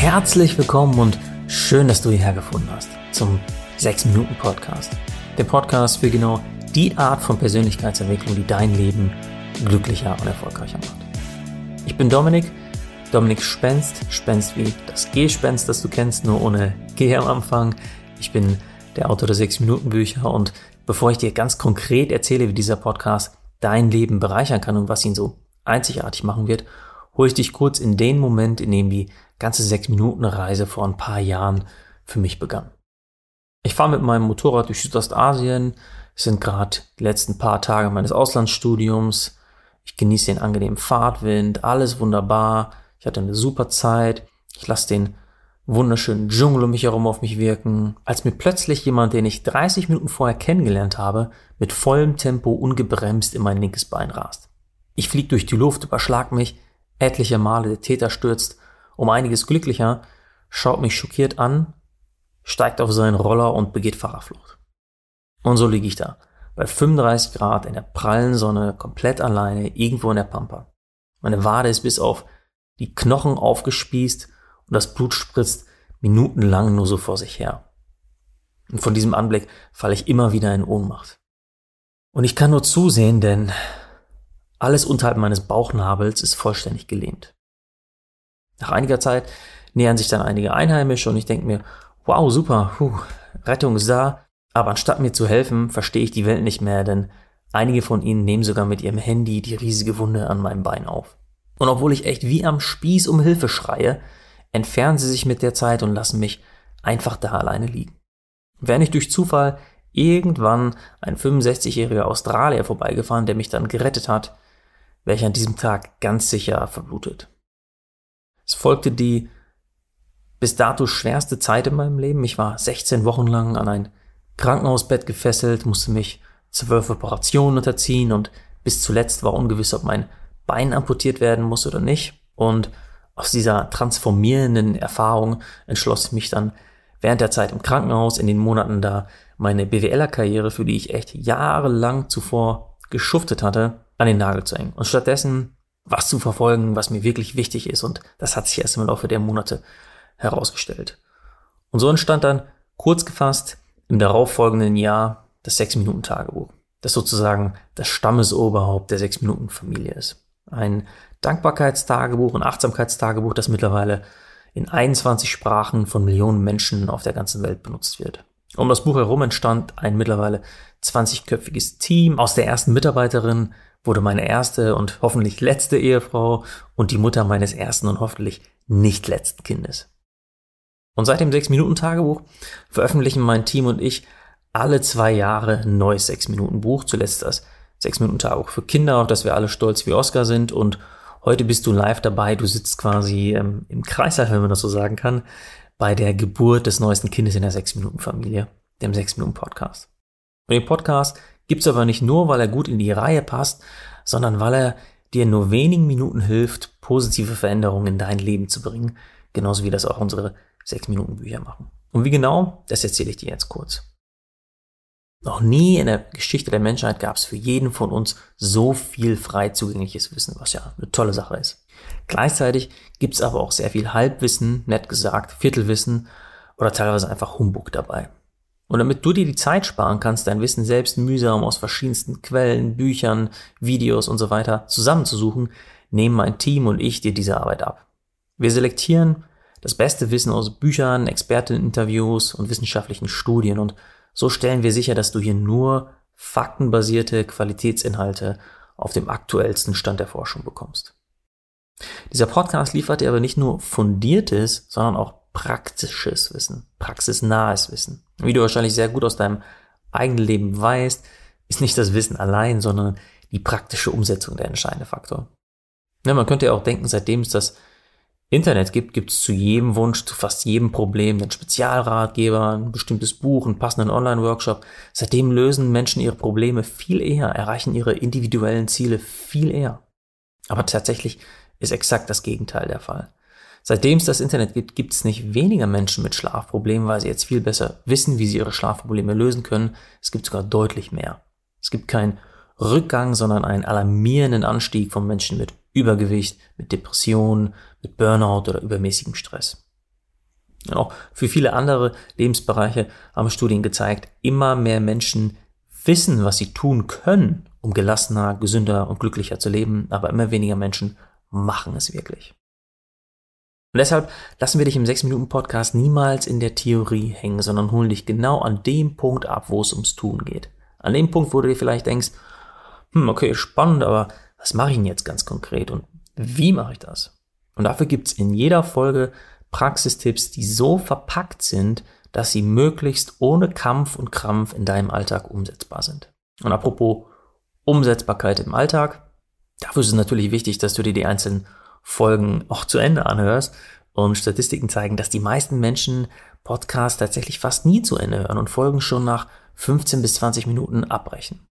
Herzlich willkommen und schön, dass du hierher gefunden hast zum 6 Minuten Podcast. Der Podcast für genau die Art von Persönlichkeitsentwicklung, die dein Leben glücklicher und erfolgreicher macht. Ich bin Dominik, Dominik Spenst, Spenst wie das G-Spenst, das du kennst, nur ohne G am Anfang. Ich bin der Autor der 6 Minuten Bücher und bevor ich dir ganz konkret erzähle, wie dieser Podcast dein Leben bereichern kann und was ihn so einzigartig machen wird, hole ich dich kurz in den Moment, in dem die ganze sechs Minuten Reise vor ein paar Jahren für mich begann. Ich fahre mit meinem Motorrad durch Südostasien. Es sind gerade die letzten paar Tage meines Auslandsstudiums. Ich genieße den angenehmen Fahrtwind, alles wunderbar. Ich hatte eine super Zeit. Ich lasse den wunderschönen Dschungel um mich herum auf mich wirken, als mir plötzlich jemand, den ich 30 Minuten vorher kennengelernt habe, mit vollem Tempo ungebremst in mein linkes Bein rast. Ich fliege durch die Luft, überschlag mich, etliche Male der Täter stürzt um einiges glücklicher, schaut mich schockiert an, steigt auf seinen Roller und begeht Fahrerflucht. Und so liege ich da, bei 35 Grad in der prallen Sonne, komplett alleine, irgendwo in der Pampa. Meine Wade ist bis auf die Knochen aufgespießt und das Blut spritzt minutenlang nur so vor sich her. Und von diesem Anblick falle ich immer wieder in Ohnmacht. Und ich kann nur zusehen, denn alles unterhalb meines Bauchnabels ist vollständig gelähmt. Nach einiger Zeit nähern sich dann einige Einheimische und ich denke mir, wow, super, puh, Rettung ist da. Aber anstatt mir zu helfen, verstehe ich die Welt nicht mehr, denn einige von ihnen nehmen sogar mit ihrem Handy die riesige Wunde an meinem Bein auf. Und obwohl ich echt wie am Spieß um Hilfe schreie, entfernen sie sich mit der Zeit und lassen mich einfach da alleine liegen. Wäre nicht durch Zufall irgendwann ein 65-jähriger Australier vorbeigefahren, der mich dann gerettet hat, ich an diesem Tag ganz sicher verblutet. Es folgte die bis dato schwerste Zeit in meinem Leben. Ich war 16 Wochen lang an ein Krankenhausbett gefesselt, musste mich zwölf Operationen unterziehen und bis zuletzt war ungewiss, ob mein Bein amputiert werden muss oder nicht. Und aus dieser transformierenden Erfahrung entschloss ich mich dann während der Zeit im Krankenhaus, in den Monaten da meine BWLer-Karriere, für die ich echt jahrelang zuvor geschuftet hatte, an den Nagel zu hängen. Und stattdessen was zu verfolgen, was mir wirklich wichtig ist. Und das hat sich erst im Laufe der Monate herausgestellt. Und so entstand dann kurz gefasst im darauffolgenden Jahr das Sechs-Minuten-Tagebuch, das sozusagen das Stammesoberhaupt der Sechs-Minuten-Familie ist. Ein Dankbarkeitstagebuch, ein Achtsamkeitstagebuch, das mittlerweile in 21 Sprachen von Millionen Menschen auf der ganzen Welt benutzt wird. Um das Buch herum entstand ein mittlerweile 20-köpfiges Team. Aus der ersten Mitarbeiterin wurde meine erste und hoffentlich letzte Ehefrau und die Mutter meines ersten und hoffentlich nicht letzten Kindes. Und seit dem 6-Minuten-Tagebuch veröffentlichen mein Team und ich alle zwei Jahre ein neues 6-Minuten-Buch, zuletzt das 6-Minuten-Tagebuch für Kinder, auf das wir alle stolz wie Oscar sind und heute bist du live dabei, du sitzt quasi ähm, im Kreislauf, wenn man das so sagen kann, bei der Geburt des neuesten Kindes in der 6-Minuten-Familie, dem 6-Minuten-Podcast. Und den Podcast Gibt's aber nicht nur, weil er gut in die Reihe passt, sondern weil er dir nur wenigen Minuten hilft, positive Veränderungen in dein Leben zu bringen, genauso wie das auch unsere 6-Minuten-Bücher machen. Und wie genau, das erzähle ich dir jetzt kurz. Noch nie in der Geschichte der Menschheit gab es für jeden von uns so viel frei zugängliches Wissen, was ja eine tolle Sache ist. Gleichzeitig gibt es aber auch sehr viel Halbwissen, nett gesagt, Viertelwissen oder teilweise einfach Humbug dabei. Und damit du dir die Zeit sparen kannst, dein Wissen selbst mühsam aus verschiedensten Quellen, Büchern, Videos und so weiter zusammenzusuchen, nehmen mein Team und ich dir diese Arbeit ab. Wir selektieren das beste Wissen aus Büchern, Experteninterviews und wissenschaftlichen Studien und so stellen wir sicher, dass du hier nur faktenbasierte Qualitätsinhalte auf dem aktuellsten Stand der Forschung bekommst. Dieser Podcast liefert dir aber nicht nur fundiertes, sondern auch praktisches Wissen, praxisnahes Wissen. Wie du wahrscheinlich sehr gut aus deinem eigenen Leben weißt, ist nicht das Wissen allein, sondern die praktische Umsetzung der entscheidende Faktor. Ja, man könnte ja auch denken, seitdem es das Internet gibt, gibt es zu jedem Wunsch, zu fast jedem Problem einen Spezialratgeber, ein bestimmtes Buch, einen passenden Online-Workshop. Seitdem lösen Menschen ihre Probleme viel eher, erreichen ihre individuellen Ziele viel eher. Aber tatsächlich ist exakt das Gegenteil der Fall. Seitdem es das Internet gibt, gibt es nicht weniger Menschen mit Schlafproblemen, weil sie jetzt viel besser wissen, wie sie ihre Schlafprobleme lösen können. Es gibt sogar deutlich mehr. Es gibt keinen Rückgang, sondern einen alarmierenden Anstieg von Menschen mit Übergewicht, mit Depressionen, mit Burnout oder übermäßigem Stress. Und auch für viele andere Lebensbereiche haben Studien gezeigt, immer mehr Menschen wissen, was sie tun können, um gelassener, gesünder und glücklicher zu leben, aber immer weniger Menschen machen es wirklich. Und deshalb lassen wir dich im 6-Minuten-Podcast niemals in der Theorie hängen, sondern holen dich genau an dem Punkt ab, wo es ums Tun geht. An dem Punkt, wo du dir vielleicht denkst, hm, okay, spannend, aber was mache ich denn jetzt ganz konkret und wie mache ich das? Und dafür gibt's in jeder Folge Praxistipps, die so verpackt sind, dass sie möglichst ohne Kampf und Krampf in deinem Alltag umsetzbar sind. Und apropos Umsetzbarkeit im Alltag, dafür ist es natürlich wichtig, dass du dir die einzelnen Folgen auch zu Ende anhörst. Und Statistiken zeigen, dass die meisten Menschen Podcasts tatsächlich fast nie zu Ende hören und Folgen schon nach 15 bis 20 Minuten abbrechen.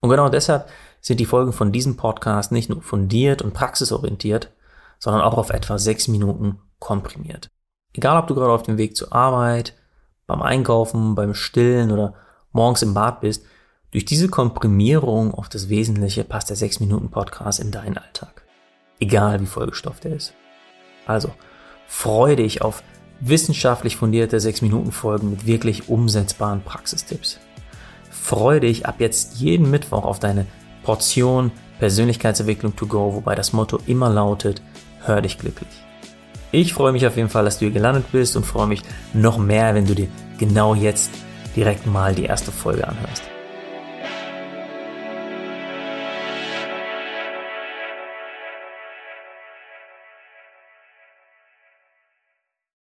Und genau deshalb sind die Folgen von diesem Podcast nicht nur fundiert und praxisorientiert, sondern auch auf etwa sechs Minuten komprimiert. Egal, ob du gerade auf dem Weg zur Arbeit, beim Einkaufen, beim Stillen oder morgens im Bad bist, durch diese Komprimierung auf das Wesentliche passt der 6 Minuten Podcast in deinen Alltag. Egal wie vollgestopft er ist. Also, freue dich auf wissenschaftlich fundierte 6 Minuten Folgen mit wirklich umsetzbaren Praxistipps. Freue dich ab jetzt jeden Mittwoch auf deine Portion Persönlichkeitsentwicklung to go, wobei das Motto immer lautet, hör dich glücklich. Ich freue mich auf jeden Fall, dass du hier gelandet bist und freue mich noch mehr, wenn du dir genau jetzt direkt mal die erste Folge anhörst.